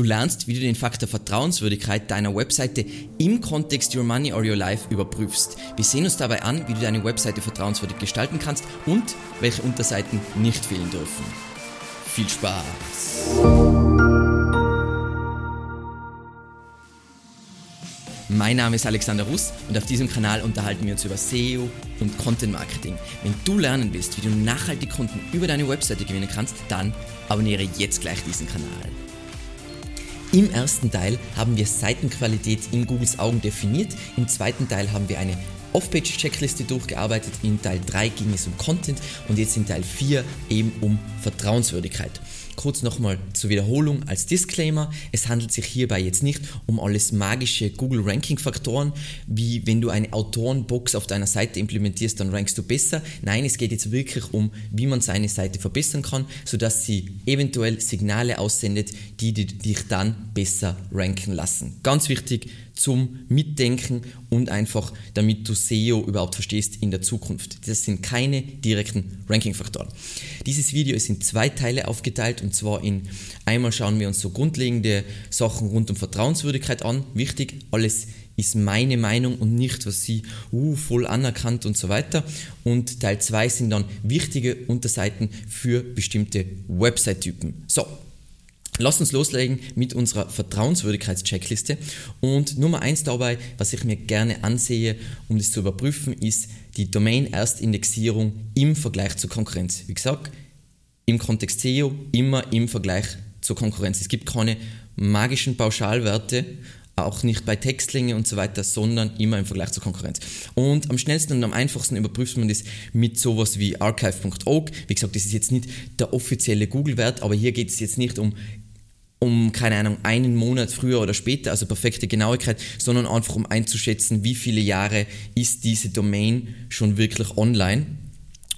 Du lernst, wie du den Faktor Vertrauenswürdigkeit deiner Webseite im Kontext Your Money or Your Life überprüfst. Wir sehen uns dabei an, wie du deine Webseite vertrauenswürdig gestalten kannst und welche Unterseiten nicht fehlen dürfen. Viel Spaß! Mein Name ist Alexander Russ und auf diesem Kanal unterhalten wir uns über SEO und Content Marketing. Wenn du lernen willst, wie du nachhaltig Kunden über deine Webseite gewinnen kannst, dann abonniere jetzt gleich diesen Kanal. Im ersten Teil haben wir Seitenqualität in Googles Augen definiert, im zweiten Teil haben wir eine Off-Page-Checkliste durchgearbeitet, in Teil 3 ging es um Content und jetzt in Teil 4 eben um Vertrauenswürdigkeit. Kurz nochmal zur Wiederholung als Disclaimer. Es handelt sich hierbei jetzt nicht um alles magische Google Ranking Faktoren, wie wenn du eine Autorenbox auf deiner Seite implementierst, dann rankst du besser. Nein, es geht jetzt wirklich um, wie man seine Seite verbessern kann, sodass sie eventuell Signale aussendet, die dich dann besser ranken lassen. Ganz wichtig, zum Mitdenken und einfach, damit du SEO überhaupt verstehst in der Zukunft. Das sind keine direkten Ranking-Faktoren. Dieses Video ist in zwei Teile aufgeteilt und zwar in einmal schauen wir uns so grundlegende Sachen rund um Vertrauenswürdigkeit an. Wichtig, alles ist meine Meinung und nicht, was sie uh, voll anerkannt und so weiter. Und Teil 2 sind dann wichtige Unterseiten für bestimmte Website-Typen. So, Lass uns loslegen mit unserer Vertrauenswürdigkeitscheckliste. Und Nummer eins dabei, was ich mir gerne ansehe, um das zu überprüfen, ist die Domain-Erstindexierung im Vergleich zur Konkurrenz. Wie gesagt, im Kontext SEO immer im Vergleich zur Konkurrenz. Es gibt keine magischen Pauschalwerte, auch nicht bei Textlänge und so weiter, sondern immer im Vergleich zur Konkurrenz. Und am schnellsten und am einfachsten überprüft man das mit sowas wie archive.org. Wie gesagt, das ist jetzt nicht der offizielle Google-Wert, aber hier geht es jetzt nicht um um, keine Ahnung, einen Monat früher oder später, also perfekte Genauigkeit, sondern einfach um einzuschätzen, wie viele Jahre ist diese Domain schon wirklich online.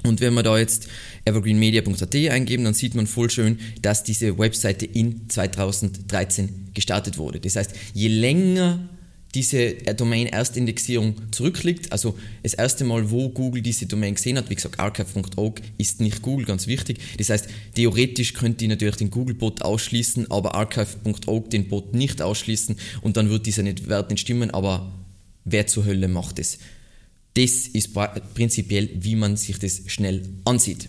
Und wenn wir da jetzt evergreenmedia.at eingeben, dann sieht man voll schön, dass diese Webseite in 2013 gestartet wurde. Das heißt, je länger diese Domain-Erstindexierung zurückliegt. Also das erste Mal, wo Google diese Domain gesehen hat, wie gesagt, archive.org ist nicht Google, ganz wichtig. Das heißt, theoretisch könnte ich natürlich den Google-Bot ausschließen, aber archive.org den Bot nicht ausschließen und dann wird dieser Wert nicht stimmen, aber wer zur Hölle macht es? Das ist prinzipiell, wie man sich das schnell ansieht.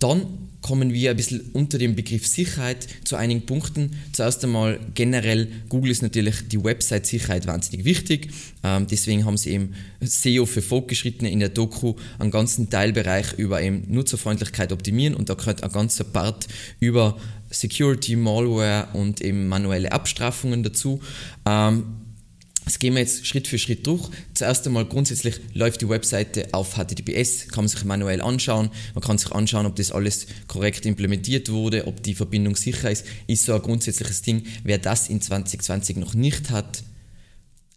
Dann kommen wir ein bisschen unter dem Begriff Sicherheit zu einigen Punkten. Zuerst einmal generell, Google ist natürlich die Website-Sicherheit wahnsinnig wichtig. Ähm, deswegen haben sie eben SEO für Fortgeschrittene in der Doku einen ganzen Teilbereich über eben Nutzerfreundlichkeit optimieren und da gehört ein ganzer Part über Security, Malware und eben manuelle Abstrafungen dazu. Ähm, das gehen wir jetzt Schritt für Schritt durch. Zuerst einmal grundsätzlich läuft die Webseite auf HTTPS, kann man sich manuell anschauen. Man kann sich anschauen, ob das alles korrekt implementiert wurde, ob die Verbindung sicher ist. Ist so ein grundsätzliches Ding. Wer das in 2020 noch nicht hat,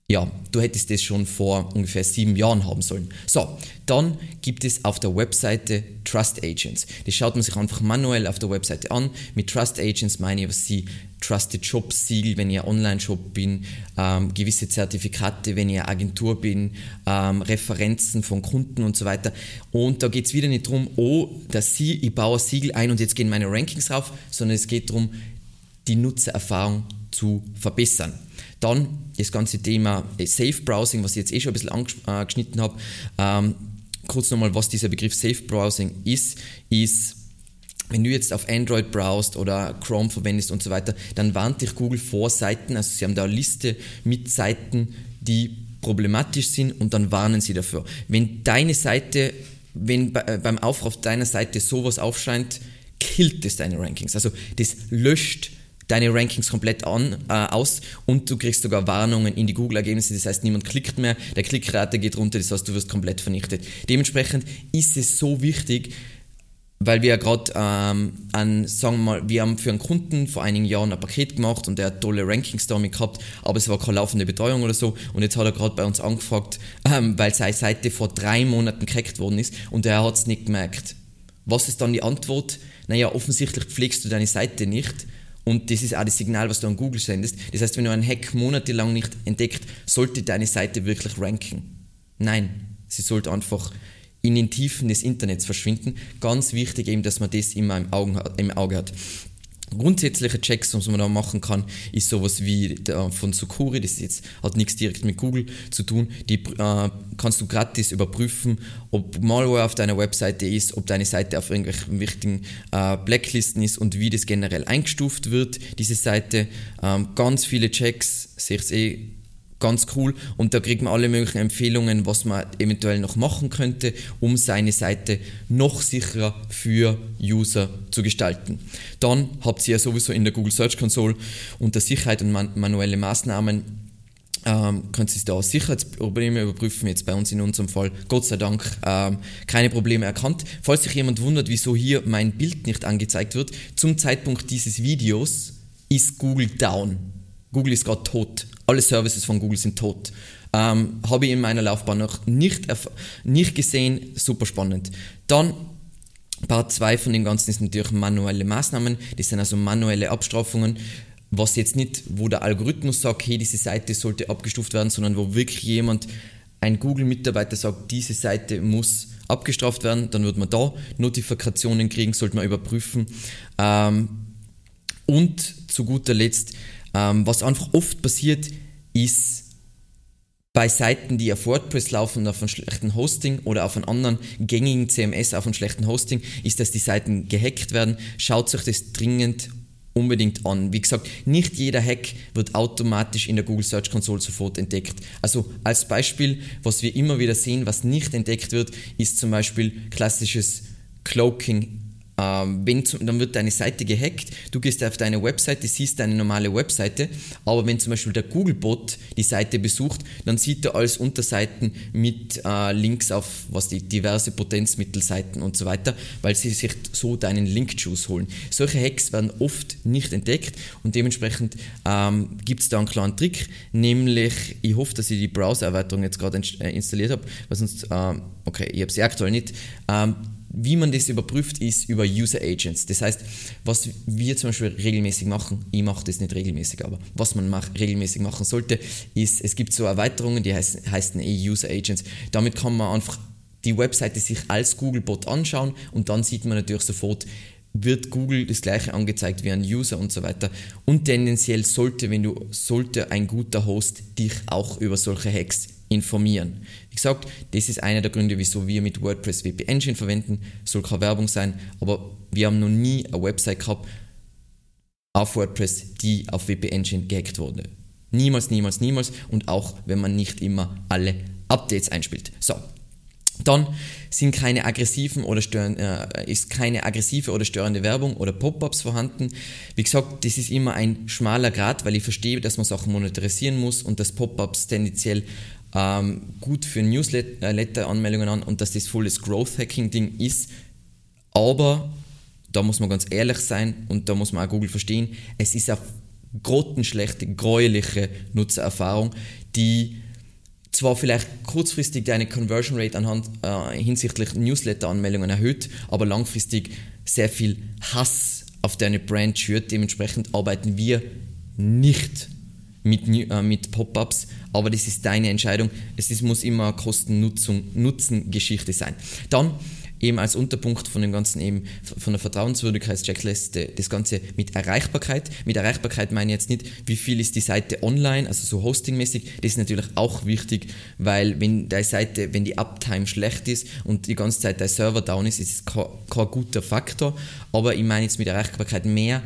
ja, du hättest das schon vor ungefähr sieben Jahren haben sollen. So, dann gibt es auf der Webseite Trust Agents. Das schaut man sich einfach manuell auf der Webseite an. Mit Trust Agents meine ich, was sie Trusted Shop Siegel, wenn ein Online-Shop bin, ähm, gewisse Zertifikate, wenn eine Agentur bin, ähm, Referenzen von Kunden und so weiter. Und da geht es wieder nicht darum, oh, dass Sie, ich baue ein Siegel ein und jetzt gehen meine Rankings rauf, sondern es geht darum, die Nutzererfahrung zu verbessern. Dann das ganze Thema äh, Safe Browsing, was ich jetzt eh schon ein bisschen angeschnitten habe. Ähm, kurz nochmal, was dieser Begriff Safe Browsing ist, ist, wenn du jetzt auf Android browst oder Chrome verwendest und so weiter, dann warnt dich Google vor Seiten, also sie haben da eine Liste mit Seiten, die problematisch sind und dann warnen sie dafür. Wenn deine Seite, wenn äh, beim Aufruf deiner Seite sowas aufscheint, killt es deine Rankings. Also das löscht deine Rankings komplett an, äh, aus und du kriegst sogar Warnungen in die Google-Ergebnisse, das heißt, niemand klickt mehr, der Klickrate geht runter, das heißt, du wirst komplett vernichtet. Dementsprechend ist es so wichtig, weil wir ja gerade ähm, an, sagen wir mal, wir haben für einen Kunden vor einigen Jahren ein Paket gemacht und der hat tolle Rankings damit gehabt, aber es war keine laufende Betreuung oder so und jetzt hat er gerade bei uns angefragt, ähm, weil seine Seite vor drei Monaten gehackt worden ist und er hat es nicht gemerkt. Was ist dann die Antwort? Naja, offensichtlich pflegst du deine Seite nicht und das ist auch das Signal, was du an Google sendest. Das heißt, wenn du einen Hack monatelang nicht entdeckt, sollte deine Seite wirklich ranken. Nein, sie sollte einfach in den Tiefen des Internets verschwinden. Ganz wichtig eben, dass man das immer im, Augen, im Auge hat. grundsätzliche Checks, was man da machen kann, ist sowas wie von Sukuri, das jetzt, hat nichts direkt mit Google zu tun, die äh, kannst du gratis überprüfen, ob Malware auf deiner Webseite ist, ob deine Seite auf irgendwelchen wichtigen äh, Blacklisten ist und wie das generell eingestuft wird, diese Seite. Ähm, ganz viele Checks, sehe ich eh ganz cool und da kriegt man alle möglichen Empfehlungen, was man eventuell noch machen könnte, um seine Seite noch sicherer für User zu gestalten. Dann habt ihr ja sowieso in der Google Search Console unter Sicherheit und man manuelle Maßnahmen ähm, könnt ihr da Sicherheitsprobleme überprüfen, jetzt bei uns in unserem Fall, Gott sei Dank, ähm, keine Probleme erkannt. Falls sich jemand wundert, wieso hier mein Bild nicht angezeigt wird, zum Zeitpunkt dieses Videos ist Google down. Google ist gerade tot alle Services von Google sind tot. Ähm, Habe ich in meiner Laufbahn noch nicht, nicht gesehen, super spannend. Dann Part 2 von dem Ganzen ist natürlich manuelle Maßnahmen, das sind also manuelle Abstrafungen, was jetzt nicht, wo der Algorithmus sagt, hey, diese Seite sollte abgestuft werden, sondern wo wirklich jemand, ein Google-Mitarbeiter sagt, diese Seite muss abgestraft werden, dann wird man da Notifikationen kriegen, sollte man überprüfen. Ähm, und zu guter Letzt ähm, was einfach oft passiert, ist bei Seiten, die auf WordPress laufen auf einem schlechten Hosting oder auf einem anderen gängigen CMS auf einem schlechten Hosting, ist, dass die Seiten gehackt werden. Schaut euch das dringend unbedingt an. Wie gesagt, nicht jeder Hack wird automatisch in der Google Search Console sofort entdeckt. Also als Beispiel, was wir immer wieder sehen, was nicht entdeckt wird, ist zum Beispiel klassisches Cloaking wenn zum, dann wird deine Seite gehackt, du gehst auf deine Webseite, siehst deine normale Webseite, aber wenn zum Beispiel der Googlebot die Seite besucht, dann sieht er als Unterseiten mit äh, Links auf was die diverse Potenzmittelseiten und so weiter, weil sie sich so deinen Link-Juice holen. Solche Hacks werden oft nicht entdeckt und dementsprechend ähm, gibt es da einen kleinen Trick, nämlich ich hoffe, dass ich die Browser-Erweiterung jetzt gerade äh, installiert habe, weil sonst, äh, okay, ich habe sie aktuell nicht. Ähm, wie man das überprüft, ist über User Agents. Das heißt, was wir zum Beispiel regelmäßig machen, ich mache das nicht regelmäßig, aber was man mach, regelmäßig machen sollte, ist, es gibt so Erweiterungen, die heißen, heißen eh User Agents. Damit kann man einfach die Webseite sich als Googlebot anschauen und dann sieht man natürlich sofort, wird Google das gleiche angezeigt wie ein User und so weiter. Und tendenziell sollte, wenn du, sollte ein guter Host dich auch über solche Hacks informieren. Wie gesagt, das ist einer der Gründe, wieso wir mit WordPress WP Engine verwenden. Soll keine Werbung sein, aber wir haben noch nie eine Website gehabt auf WordPress, die auf WP Engine gehackt wurde. Niemals, niemals, niemals und auch wenn man nicht immer alle Updates einspielt. So, dann sind keine aggressiven oder stören, äh, ist keine aggressive oder störende Werbung oder Pop-ups vorhanden. Wie gesagt, das ist immer ein schmaler Grad, weil ich verstehe, dass man Sachen monetarisieren muss und dass Pop-ups tendenziell ähm, gut für Newsletter-Anmeldungen an und dass das volles Growth-Hacking-Ding ist. Aber da muss man ganz ehrlich sein und da muss man auch Google verstehen, es ist eine grottenschlechte, gräuliche Nutzererfahrung, die zwar vielleicht kurzfristig deine Conversion Rate anhand äh, hinsichtlich Newsletter-Anmeldungen erhöht, aber langfristig sehr viel Hass auf deine Brand schürt. Dementsprechend arbeiten wir nicht mit, äh, mit Pop-ups, aber das ist deine Entscheidung. Es ist, muss immer Kosten-Nutzen-Geschichte sein. Dann eben als Unterpunkt von dem Ganzen eben von der Vertrauenswürdigkeitscheckliste das Ganze mit Erreichbarkeit. Mit Erreichbarkeit meine ich jetzt nicht, wie viel ist die Seite online, also so hostingmäßig. Das ist natürlich auch wichtig, weil wenn deine Seite, wenn die Uptime schlecht ist und die ganze Zeit dein Server down ist, ist es kein, kein guter Faktor. Aber ich meine jetzt mit Erreichbarkeit mehr,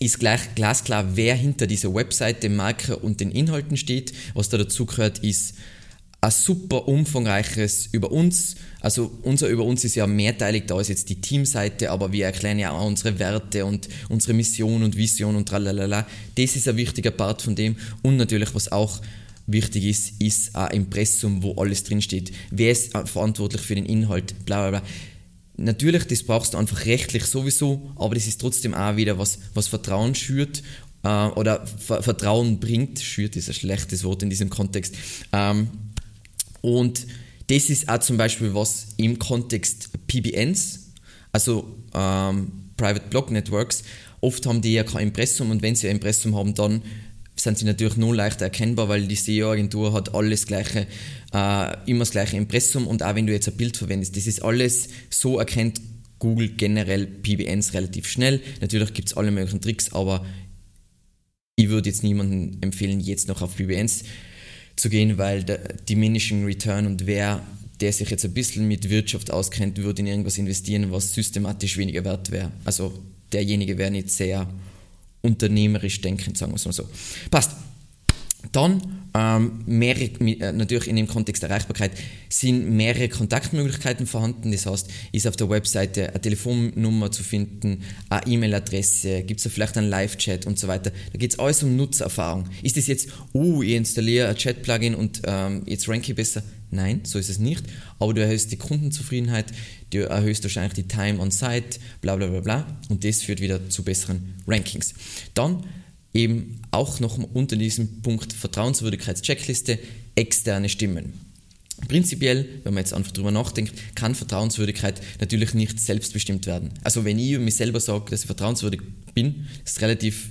ist gleich glasklar, wer hinter dieser Webseite, Marke und den Inhalten steht. Was da dazu gehört, ist ein super umfangreiches über uns. Also unser über uns ist ja mehrteilig, da ist jetzt die Teamseite, aber wir erklären ja auch unsere Werte und unsere Mission und Vision und tralalala. Das ist ein wichtiger Part von dem. Und natürlich, was auch wichtig ist, ist ein Impressum, wo alles drinsteht. Wer ist verantwortlich für den Inhalt, bla bla bla. Natürlich, das brauchst du einfach rechtlich sowieso, aber das ist trotzdem auch wieder was, was Vertrauen schürt äh, oder Vertrauen bringt. Schürt ist ein schlechtes Wort in diesem Kontext. Ähm, und das ist auch zum Beispiel was im Kontext PBNs, also ähm, Private Block Networks, oft haben die ja kein Impressum und wenn sie ein Impressum haben, dann sind sie natürlich nur leichter erkennbar, weil die SEO-Agentur hat alles gleiche, äh, immer das gleiche Impressum und auch wenn du jetzt ein Bild verwendest, das ist alles so erkennt Google generell PBNs relativ schnell. Natürlich gibt es alle möglichen Tricks, aber ich würde jetzt niemandem empfehlen, jetzt noch auf PBNs zu gehen, weil der Diminishing Return und wer, der sich jetzt ein bisschen mit Wirtschaft auskennt, würde in irgendwas investieren, was systematisch weniger wert wäre. Also derjenige wäre nicht sehr unternehmerisch denkend, sagen wir es mal so. Passt. Dann ähm, mehrere, äh, natürlich in dem Kontext der Erreichbarkeit sind mehrere Kontaktmöglichkeiten vorhanden. Das heißt, ist auf der Webseite eine Telefonnummer zu finden, eine E-Mail-Adresse, gibt es vielleicht einen Live-Chat und so weiter. Da geht es alles um Nutzererfahrung. Ist das jetzt, oh, ich installiere ein Chat-Plugin und ähm, jetzt ranke ich besser? Nein, so ist es nicht. Aber du erhöhst die Kundenzufriedenheit, du erhöhst wahrscheinlich die Time on Site, bla bla bla bla. Und das führt wieder zu besseren Rankings. Dann eben auch noch unter diesem Punkt Vertrauenswürdigkeitscheckliste externe Stimmen. Prinzipiell, wenn man jetzt einfach drüber nachdenkt, kann Vertrauenswürdigkeit natürlich nicht selbstbestimmt werden. Also wenn ich mir selber sage, dass ich vertrauenswürdig bin, ist relativ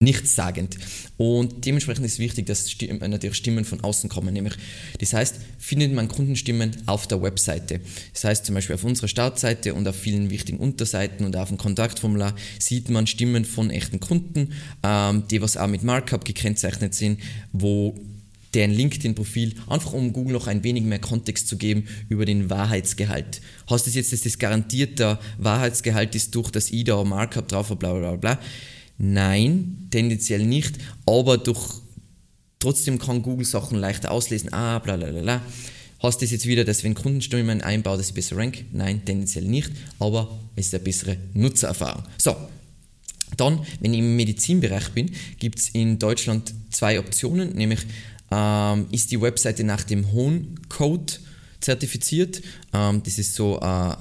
nichtssagend. Und dementsprechend ist wichtig, dass Stimmen, äh, natürlich Stimmen von außen kommen. Nämlich, das heißt, findet man Kundenstimmen auf der Webseite. Das heißt zum Beispiel auf unserer Startseite und auf vielen wichtigen Unterseiten und auf dem Kontaktformular sieht man Stimmen von echten Kunden, ähm, die was auch mit Markup gekennzeichnet sind, wo deren LinkedIn-Profil, einfach um Google noch ein wenig mehr Kontext zu geben über den Wahrheitsgehalt. Hast du jetzt, dass das garantierte Wahrheitsgehalt ist durch das IDA Markup drauf, bla bla bla bla Nein, tendenziell nicht, aber durch, trotzdem kann Google Sachen leichter auslesen. Ah, bla bla bla. Hast du das jetzt wieder, dass wenn Kundenstimmen einbaut, dass ich besser rank? Nein, tendenziell nicht, aber es ist eine bessere Nutzererfahrung. So, dann, wenn ich im Medizinbereich bin, gibt es in Deutschland zwei Optionen, nämlich ähm, ist die Webseite nach dem Hohn-Code zertifiziert. Ähm, das ist so äh, eine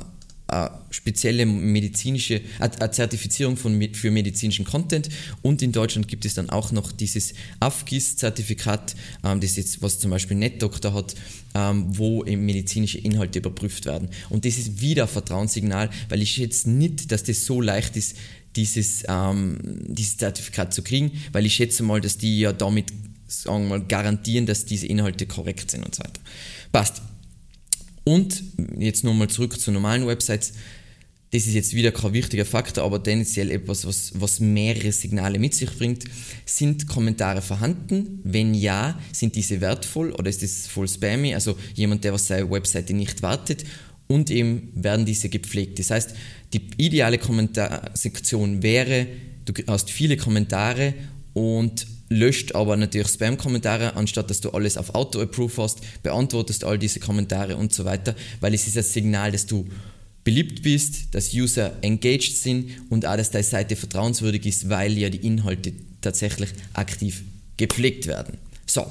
spezielle medizinische eine Zertifizierung von, für medizinischen Content und in Deutschland gibt es dann auch noch dieses AFGIS-Zertifikat, ähm, das jetzt, was zum Beispiel NetDoctor hat, ähm, wo eben medizinische Inhalte überprüft werden. Und das ist wieder ein Vertrauenssignal, weil ich schätze nicht, dass das so leicht ist, dieses, ähm, dieses Zertifikat zu kriegen, weil ich schätze mal, dass die ja damit sagen wir mal, garantieren, dass diese Inhalte korrekt sind und so weiter. Passt. Und jetzt nochmal zurück zu normalen Websites. Das ist jetzt wieder kein wichtiger Faktor, aber tendenziell etwas, was, was mehrere Signale mit sich bringt. Sind Kommentare vorhanden? Wenn ja, sind diese wertvoll oder ist das voll spammy? Also jemand, der was seine Webseite nicht wartet und eben werden diese gepflegt. Das heißt, die ideale Kommentarsektion wäre, du hast viele Kommentare und löscht aber natürlich Spam-Kommentare, anstatt dass du alles auf Auto-Approve hast, beantwortest all diese Kommentare und so weiter, weil es ist das Signal, dass du beliebt bist, dass User engaged sind und auch, dass deine Seite vertrauenswürdig ist, weil ja die Inhalte tatsächlich aktiv gepflegt werden. So.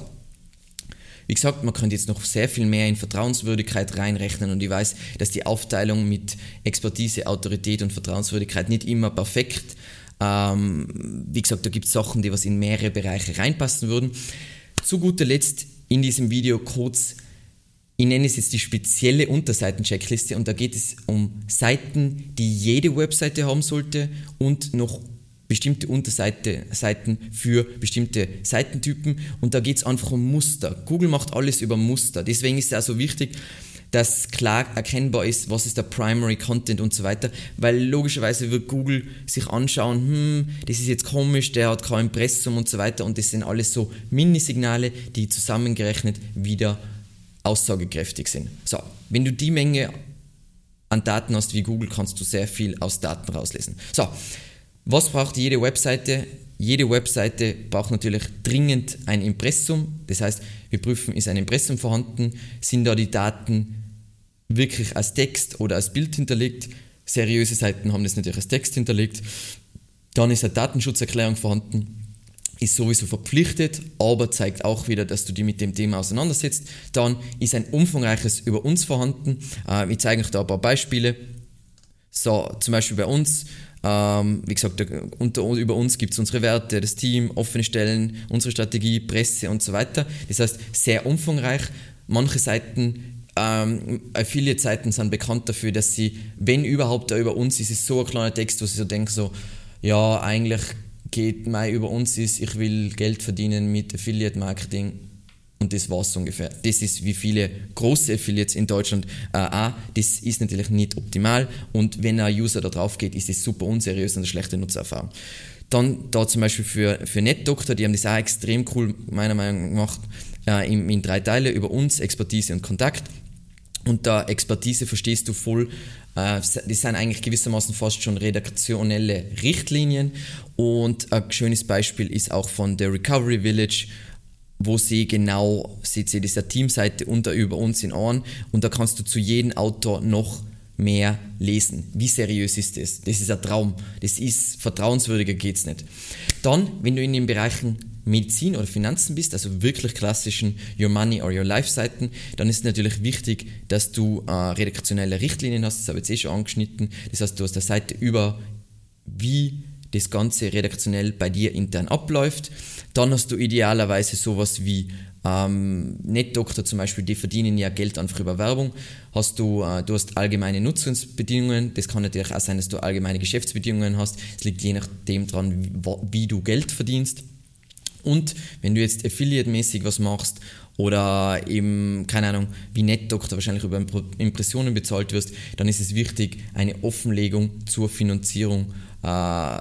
Wie gesagt, man könnte jetzt noch sehr viel mehr in Vertrauenswürdigkeit reinrechnen und ich weiß, dass die Aufteilung mit Expertise, Autorität und Vertrauenswürdigkeit nicht immer perfekt ist ähm, wie gesagt, da gibt es Sachen, die was in mehrere Bereiche reinpassen würden. Zu guter Letzt in diesem Video kurz, ich nenne es jetzt die spezielle Unterseiten-Checkliste und da geht es um Seiten, die jede Webseite haben sollte und noch bestimmte Unterseiten für bestimmte Seitentypen und da geht es einfach um Muster. Google macht alles über Muster. Deswegen ist es also wichtig, dass klar erkennbar ist, was ist der Primary Content und so weiter, weil logischerweise wird Google sich anschauen, hm, das ist jetzt komisch, der hat kein Impressum und so weiter und das sind alles so Minisignale, die zusammengerechnet wieder aussagekräftig sind. So, wenn du die Menge an Daten hast wie Google, kannst du sehr viel aus Daten rauslesen. So, was braucht jede Webseite? Jede Webseite braucht natürlich dringend ein Impressum. Das heißt, wir prüfen, ist ein Impressum vorhanden, sind da die Daten wirklich als Text oder als Bild hinterlegt. Seriöse Seiten haben das natürlich als Text hinterlegt. Dann ist eine Datenschutzerklärung vorhanden, ist sowieso verpflichtet, aber zeigt auch wieder, dass du dich mit dem Thema auseinandersetzt. Dann ist ein umfangreiches über uns vorhanden. Äh, ich zeige euch da ein paar Beispiele. So, zum Beispiel bei uns ähm, wie gesagt, unter, über uns gibt es unsere Werte, das Team, offene Stellen, unsere Strategie, Presse und so weiter. Das heißt, sehr umfangreich. Manche Seiten, ähm, Affiliate-Seiten sind bekannt dafür, dass sie, wenn überhaupt da über uns ist, ist so ein kleiner Text, wo sie so denken, so, ja, eigentlich geht mein über uns ist, ich will Geld verdienen mit Affiliate-Marketing. Und das war es ungefähr. Das ist wie viele große Affiliates in Deutschland äh, auch. Das ist natürlich nicht optimal und wenn ein User da drauf geht, ist es super unseriös und eine schlechte Nutzererfahrung. Dann da zum Beispiel für, für NetDoctor, die haben das auch extrem cool meiner Meinung nach äh, in, in drei Teile über uns, Expertise und Kontakt. Unter Expertise verstehst du voll, äh, das sind eigentlich gewissermaßen fast schon redaktionelle Richtlinien. Und ein schönes Beispiel ist auch von der Recovery Village, wo sie genau, ihr, das ist eine Teamseite unter über uns in Ohren und da kannst du zu jedem Autor noch mehr lesen. Wie seriös ist das? Das ist ein Traum. Das ist vertrauenswürdiger geht's nicht. Dann, wenn du in den Bereichen Medizin oder Finanzen bist, also wirklich klassischen Your Money or Your Life Seiten, dann ist natürlich wichtig, dass du äh, redaktionelle Richtlinien hast. Das habe ich jetzt eh schon angeschnitten. Das heißt, du hast eine Seite über, wie das Ganze redaktionell bei dir intern abläuft. Dann hast du idealerweise sowas wie ähm, NetDoktor zum Beispiel, die verdienen ja Geld einfach über Werbung. Hast du, äh, du hast allgemeine Nutzungsbedingungen. Das kann natürlich auch sein, dass du allgemeine Geschäftsbedingungen hast. Es liegt je nachdem dran, wie, wie du Geld verdienst. Und wenn du jetzt Affiliate-mäßig was machst oder eben, keine Ahnung, wie NetDoktor wahrscheinlich über Impressionen bezahlt wirst, dann ist es wichtig, eine Offenlegung zur Finanzierung äh,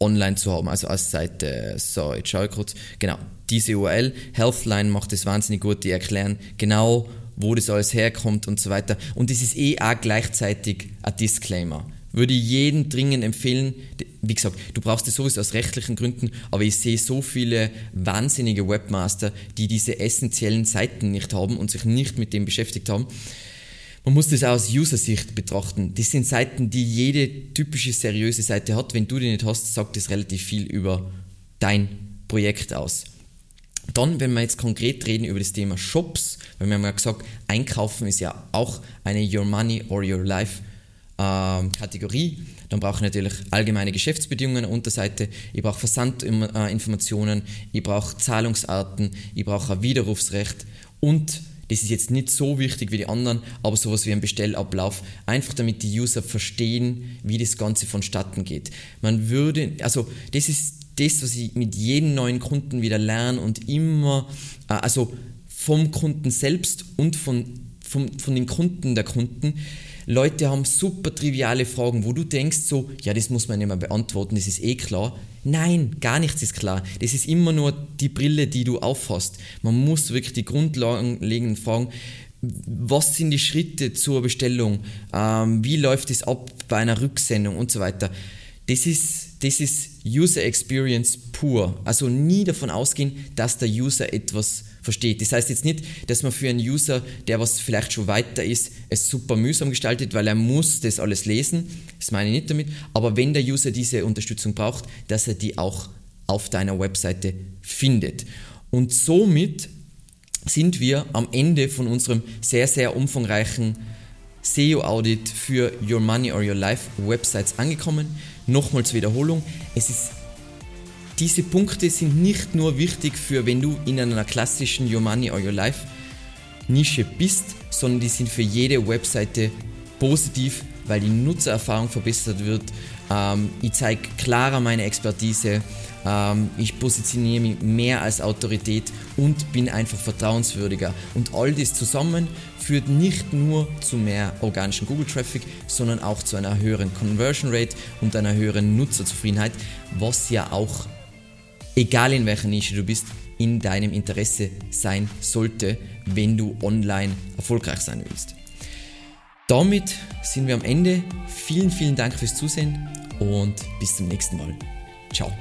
online zu haben, also als Seite. So, jetzt schaue ich kurz. Genau, diese URL, Healthline macht das wahnsinnig gut, die erklären genau, wo das alles herkommt und so weiter. Und es ist eh auch gleichzeitig ein Disclaimer. Würde ich jedem dringend empfehlen, wie gesagt, du brauchst es sowieso aus rechtlichen Gründen, aber ich sehe so viele wahnsinnige Webmaster, die diese essentiellen Seiten nicht haben und sich nicht mit dem beschäftigt haben. Man muss das auch aus User-Sicht betrachten. Das sind Seiten, die jede typische seriöse Seite hat. Wenn du die nicht hast, sagt das relativ viel über dein Projekt aus. Dann, wenn wir jetzt konkret reden über das Thema Shops, weil wir haben ja gesagt, Einkaufen ist ja auch eine Your Money or Your Life ähm, Kategorie. Dann brauche ich natürlich allgemeine Geschäftsbedingungen an der Unterseite, ich brauche Versandinformationen, ich brauche Zahlungsarten, ich brauche ein Widerrufsrecht und das ist jetzt nicht so wichtig wie die anderen, aber sowas wie ein Bestellablauf, einfach damit die User verstehen, wie das Ganze vonstatten geht. Man würde, also das ist das, was ich mit jedem neuen Kunden wieder lerne und immer, äh, also vom Kunden selbst und von, von, von den Kunden der Kunden, Leute haben super triviale Fragen, wo du denkst so, ja, das muss man nicht mehr beantworten, das ist eh klar. Nein, gar nichts ist klar. Das ist immer nur die Brille, die du aufhast. Man muss wirklich die grundlegenden Fragen, was sind die Schritte zur Bestellung, ähm, wie läuft es ab bei einer Rücksendung und so weiter. Das ist, das ist User Experience pur. Also nie davon ausgehen, dass der User etwas versteht. Das heißt jetzt nicht, dass man für einen User, der was vielleicht schon weiter ist, es super mühsam gestaltet, weil er muss das alles lesen. Das meine ich nicht damit. Aber wenn der User diese Unterstützung braucht, dass er die auch auf deiner Webseite findet. Und somit sind wir am Ende von unserem sehr, sehr umfangreichen SEO-Audit für Your Money or Your Life Websites angekommen. Nochmals Wiederholung. Es ist diese Punkte sind nicht nur wichtig für, wenn du in einer klassischen Your Money or Your Life Nische bist, sondern die sind für jede Webseite positiv, weil die Nutzererfahrung verbessert wird. Ähm, ich zeige klarer meine Expertise, ähm, ich positioniere mich mehr als Autorität und bin einfach vertrauenswürdiger. Und all das zusammen führt nicht nur zu mehr organischen Google-Traffic, sondern auch zu einer höheren Conversion Rate und einer höheren Nutzerzufriedenheit, was ja auch egal in welcher Nische du bist, in deinem Interesse sein sollte, wenn du online erfolgreich sein willst. Damit sind wir am Ende. Vielen, vielen Dank fürs Zusehen und bis zum nächsten Mal. Ciao.